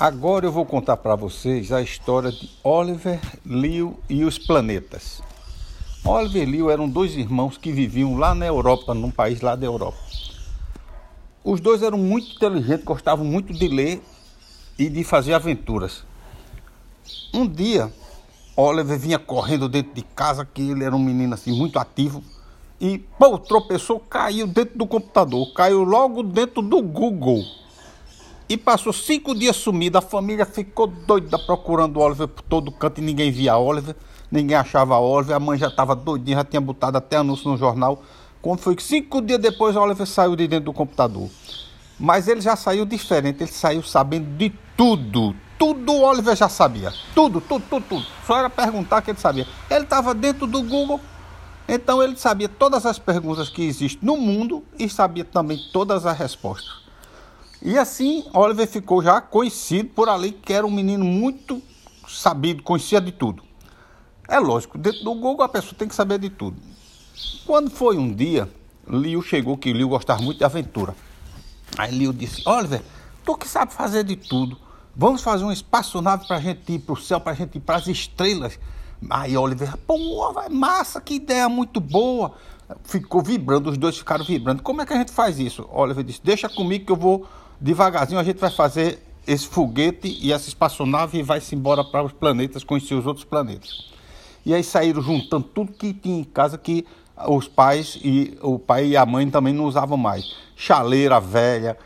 Agora eu vou contar para vocês a história de Oliver, Leo e os planetas. Oliver e Leo eram dois irmãos que viviam lá na Europa, num país lá da Europa. Os dois eram muito inteligentes, gostavam muito de ler e de fazer aventuras. Um dia, Oliver vinha correndo dentro de casa, que ele era um menino assim muito ativo, e pô, tropeçou, caiu dentro do computador, caiu logo dentro do Google. E passou cinco dias sumido. A família ficou doida procurando o Oliver por todo canto e ninguém via Oliver. Ninguém achava Oliver. A mãe já estava doidinha, já tinha botado até anúncio no jornal. Quando foi que cinco dias depois o Oliver saiu de dentro do computador. Mas ele já saiu diferente, ele saiu sabendo de tudo. Tudo o Oliver já sabia. Tudo, tudo, tudo, tudo. Só era perguntar que ele sabia. Ele estava dentro do Google, então ele sabia todas as perguntas que existem no mundo e sabia também todas as respostas. E assim, Oliver ficou já conhecido por ali, que era um menino muito sabido, conhecia de tudo. É lógico, dentro do Google a pessoa tem que saber de tudo. Quando foi um dia, Liu chegou, que Liu gostava muito de aventura. Aí Liu disse, Oliver, tu que sabe fazer de tudo, vamos fazer uma espaçonave para a gente ir para o céu, para a gente ir para as estrelas. Aí Oliver, pô, vai massa, que ideia muito boa. Ficou vibrando, os dois ficaram vibrando. Como é que a gente faz isso? Oliver disse, deixa comigo que eu vou devagarzinho a gente vai fazer esse foguete e essa espaçonave e vai-se embora para os planetas, conhecer os outros planetas. E aí saíram juntando tudo que tinha em casa que os pais e o pai e a mãe também não usavam mais. Chaleira velha,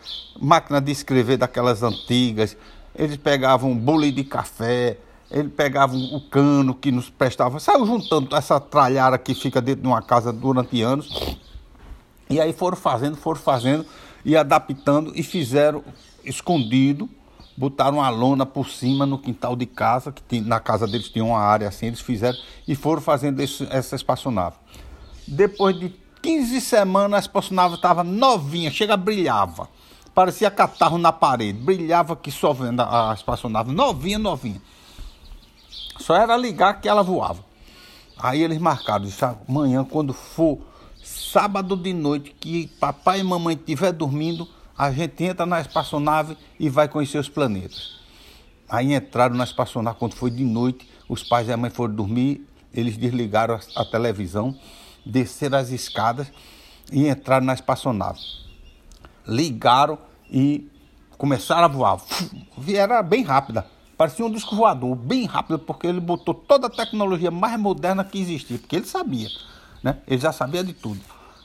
máquina de escrever daquelas antigas. Eles pegavam bule de café, eles pegavam o cano que nos prestava. Saiu juntando essa tralhara que fica dentro de uma casa durante anos. E aí foram fazendo, foram fazendo e adaptando e fizeram escondido, botaram uma lona por cima no quintal de casa, que tem, na casa deles tinha uma área assim, eles fizeram e foram fazendo esse, essa espaçonave. Depois de 15 semanas, a espaçonave estava novinha, chega brilhava. Parecia catarro na parede, brilhava que só vendo a espaçonave, novinha, novinha. Só era ligar que ela voava. Aí eles marcaram, disse, amanhã quando for sábado de noite, que papai e mamãe estiver dormindo, a gente entra na espaçonave e vai conhecer os planetas. Aí entraram na espaçonave quando foi de noite, os pais e a mãe foram dormir, eles desligaram a, a televisão, desceram as escadas e entraram na espaçonave. Ligaram e começaram a voar. Era bem rápida, parecia um disco voador, bem rápido, porque ele botou toda a tecnologia mais moderna que existia, porque ele sabia né? Ele já sabia de tudo.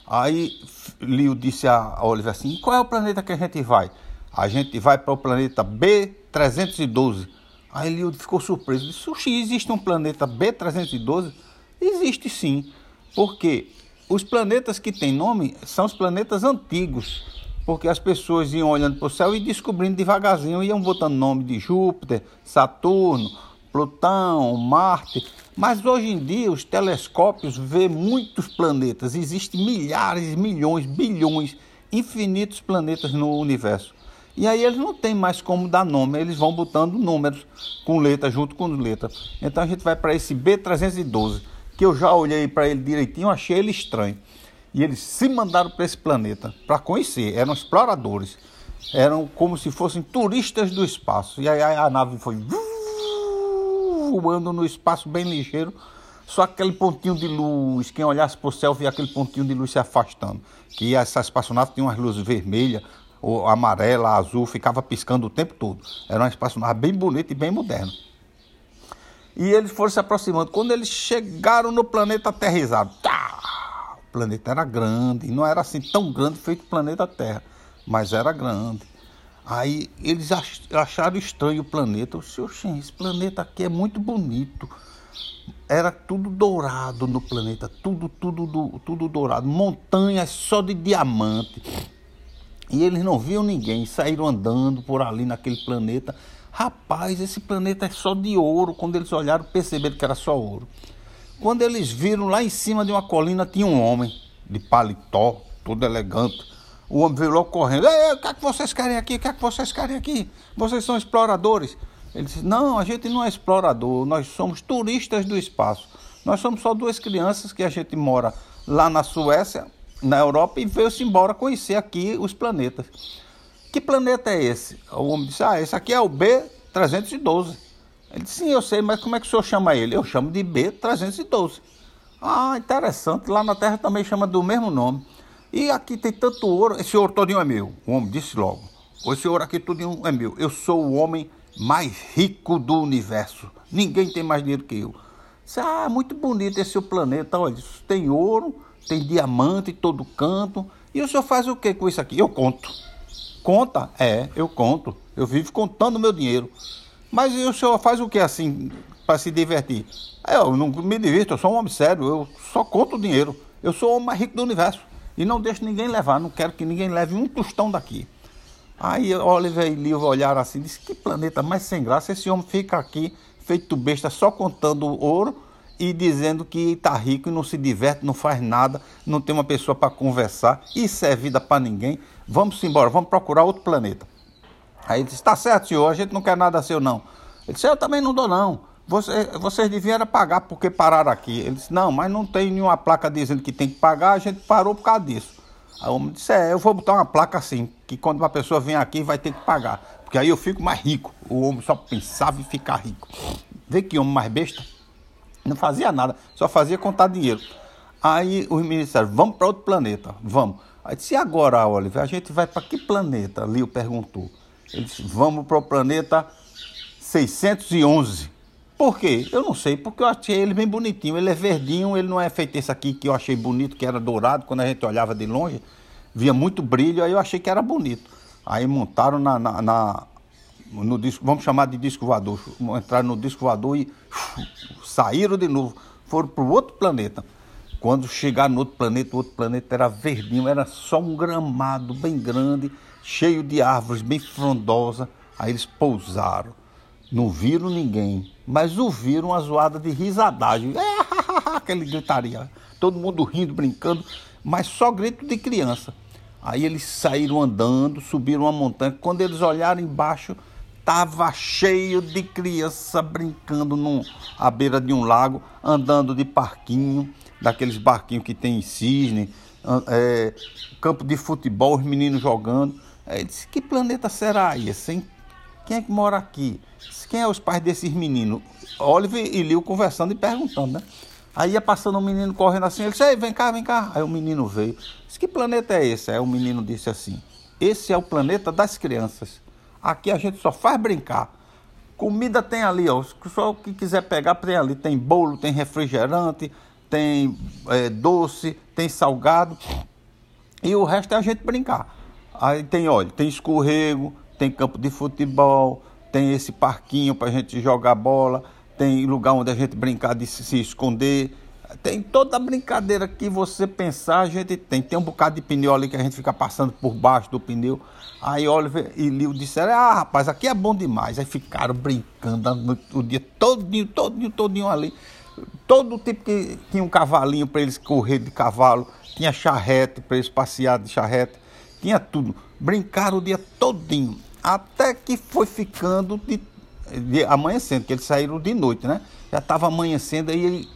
Aí Leo disse a Oliver assim: qual é o planeta que a gente vai? A gente vai para o planeta B312. Aí Leo ficou surpreso: disse, Sushi, existe um planeta B312? Existe sim, porque os planetas que têm nome são os planetas antigos, porque as pessoas iam olhando para o céu e descobrindo devagarzinho, iam botando nome de Júpiter, Saturno, Plutão, Marte. Mas hoje em dia os telescópios vê muitos planetas. Existem milhares, milhões, bilhões, infinitos planetas no universo. E aí eles não tem mais como dar nome, eles vão botando números com letra junto com letra. Então a gente vai para esse B312, que eu já olhei para ele direitinho, achei ele estranho. E eles se mandaram para esse planeta para conhecer, eram exploradores. Eram como se fossem turistas do espaço. E aí a nave foi voando no espaço bem ligeiro, só aquele pontinho de luz, quem olhasse para o céu via aquele pontinho de luz se afastando. Que essa espaçonave tinha umas luzes vermelhas, ou amarela, azul, ficava piscando o tempo todo. Era uma espaçonave bem bonita e bem moderna. E eles foram se aproximando. Quando eles chegaram no planeta aterrizado, tá, o planeta era grande, não era assim tão grande feito o planeta Terra, mas era grande. Aí eles acharam estranho o planeta. Eu disse, esse planeta aqui é muito bonito. Era tudo dourado no planeta, tudo, tudo, tudo dourado. Montanhas só de diamante. E eles não viam ninguém, saíram andando por ali naquele planeta. Rapaz, esse planeta é só de ouro. Quando eles olharam, perceberam que era só ouro. Quando eles viram lá em cima de uma colina, tinha um homem de paletó, todo elegante o homem veio logo correndo. O que é que vocês querem aqui? O que é que vocês querem aqui? Vocês são exploradores. Ele disse, não, a gente não é explorador, nós somos turistas do espaço. Nós somos só duas crianças que a gente mora lá na Suécia, na Europa, e veio-se embora conhecer aqui os planetas. Que planeta é esse? O homem disse, ah, esse aqui é o 312. Ele disse, sim, eu sei, mas como é que o senhor chama ele? Eu chamo de B312. Ah, interessante, lá na Terra também chama do mesmo nome. E aqui tem tanto ouro, esse ouro todinho é meu. O homem disse logo, esse ouro aqui todinho é meu. Eu sou o homem mais rico do universo. Ninguém tem mais dinheiro que eu. Disse, ah, muito bonito esse seu planeta. Olha, tem ouro, tem diamante em todo canto. E o senhor faz o que com isso aqui? Eu conto. Conta? É, eu conto. Eu vivo contando meu dinheiro. Mas o senhor faz o que assim para se divertir? Eu não me divirto, eu sou um homem sério, eu só conto o dinheiro. Eu sou o homem mais rico do universo. E não deixo ninguém levar, não quero que ninguém leve um tostão daqui. Aí Oliver e Lívia olharam assim, disse, que planeta mais sem graça, esse homem fica aqui, feito besta, só contando ouro e dizendo que está rico e não se diverte, não faz nada, não tem uma pessoa para conversar, isso é vida para ninguém, vamos embora, vamos procurar outro planeta. Aí ele disse, está certo senhor, a gente não quer nada seu não. Ele disse, eu também não dou não. Você, vocês deviam pagar porque pararam aqui. Ele disse, não, mas não tem nenhuma placa dizendo que tem que pagar, a gente parou por causa disso. Aí o homem disse, é, eu vou botar uma placa assim, que quando uma pessoa vem aqui vai ter que pagar. Porque aí eu fico mais rico. O homem só pensava em ficar rico. Vê que homem mais besta. Não fazia nada, só fazia contar dinheiro. Aí os disseram, vamos para outro planeta, vamos. Aí disse, e agora, Oliver, a gente vai para que planeta? Leo perguntou. Ele disse, vamos para o planeta 611. Por quê? Eu não sei, porque eu achei ele bem bonitinho. Ele é verdinho, ele não é feito esse aqui que eu achei bonito, que era dourado. Quando a gente olhava de longe, via muito brilho, aí eu achei que era bonito. Aí montaram na, na, na no disco, vamos chamar de disco voador. Entraram no disco voador e uf, saíram de novo. Foram para o outro planeta. Quando chegaram no outro planeta, o outro planeta era verdinho, era só um gramado bem grande, cheio de árvores, bem frondosa. Aí eles pousaram. Não viram ninguém, mas ouviram uma zoada de risadagem. Aquele gritaria. Todo mundo rindo, brincando, mas só grito de criança. Aí eles saíram andando, subiram uma montanha. Quando eles olharam embaixo, estava cheio de criança brincando num, à beira de um lago, andando de parquinho, daqueles barquinhos que tem em cisne, é, campo de futebol, os meninos jogando. Aí disse, que planeta será esse, hein? Quem é que mora aqui? Quem é os pais desses meninos? Oliver e Liu conversando e perguntando, né? Aí ia passando um menino correndo assim, ele disse, Ei, vem cá, vem cá. Aí o menino veio. Disse, que planeta é esse? Aí o menino disse assim, esse é o planeta das crianças. Aqui a gente só faz brincar. Comida tem ali, ó. Só o que quiser pegar tem ali. Tem bolo, tem refrigerante, tem é, doce, tem salgado. E o resto é a gente brincar. Aí tem, olha, tem escorrego, tem campo de futebol, tem esse parquinho para a gente jogar bola, tem lugar onde a gente brincar de se esconder. Tem toda a brincadeira que você pensar, a gente tem. Tem um bocado de pneu ali que a gente fica passando por baixo do pneu. Aí Oliver e Lil disseram: Ah, rapaz, aqui é bom demais. Aí ficaram brincando o dia todinho, todinho, todinho ali. Todo tipo que tinha um cavalinho para eles correr de cavalo, tinha charrete para eles passear de charrete, tinha tudo. Brincaram o dia todinho. Até que foi ficando de, de amanhecendo, que eles saíram de noite, né? Já estava amanhecendo, aí ele,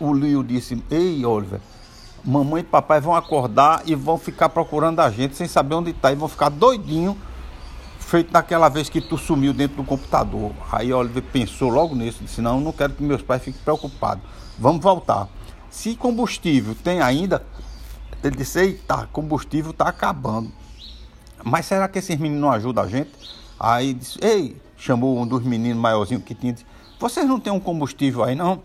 o Leo disse, ei Oliver, mamãe e papai vão acordar e vão ficar procurando a gente sem saber onde está e vão ficar doidinho, feito naquela vez que tu sumiu dentro do computador. Aí Oliver pensou logo nisso, disse, não, não quero que meus pais fiquem preocupados. Vamos voltar. Se combustível tem ainda, ele disse, eita, combustível está acabando. Mas será que esses meninos não ajudam a gente? Aí disse, ei, chamou um dos meninos maiorzinhos que tinha, disse, vocês não têm um combustível aí não?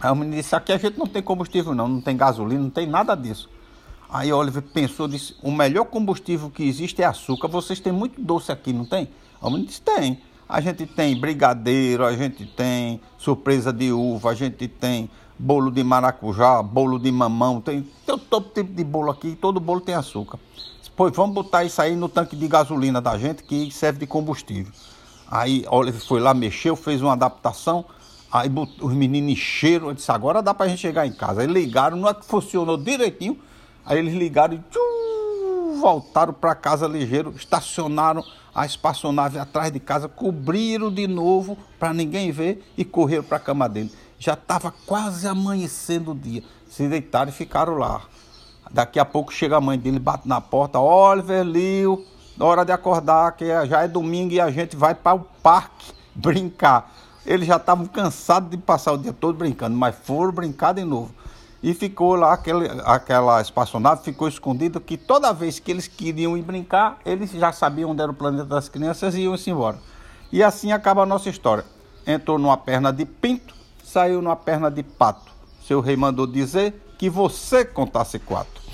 Aí o menino disse, aqui a gente não tem combustível não, não tem gasolina, não tem nada disso. Aí Oliver pensou, disse, o melhor combustível que existe é açúcar, vocês têm muito doce aqui, não tem? Aí o menino disse, tem. A gente tem brigadeiro, a gente tem surpresa de uva, a gente tem bolo de maracujá, bolo de mamão, tem, tem todo tipo de bolo aqui, todo bolo tem açúcar. Pois vamos botar isso aí no tanque de gasolina da gente que serve de combustível. Aí Oliver foi lá, mexeu, fez uma adaptação. Aí os meninos encheram. Eu disse: agora dá pra gente chegar em casa. Aí ligaram, não é que funcionou direitinho. Aí eles ligaram e tchum, voltaram para casa ligeiro, estacionaram a espaçonave atrás de casa, cobriram de novo para ninguém ver e correram para a cama dele. Já estava quase amanhecendo o dia. Se deitaram e ficaram lá. Daqui a pouco chega a mãe dele, bate na porta, Oliver Liu, hora de acordar, que já é domingo e a gente vai para o parque brincar. Eles já estavam cansados de passar o dia todo brincando, mas foram brincar de novo. E ficou lá, aquele, aquela espaçonave ficou escondida, que toda vez que eles queriam ir brincar, eles já sabiam onde era o planeta das crianças e iam-se embora. E assim acaba a nossa história. Entrou numa perna de pinto, saiu numa perna de pato. Seu rei mandou dizer que você contasse quatro.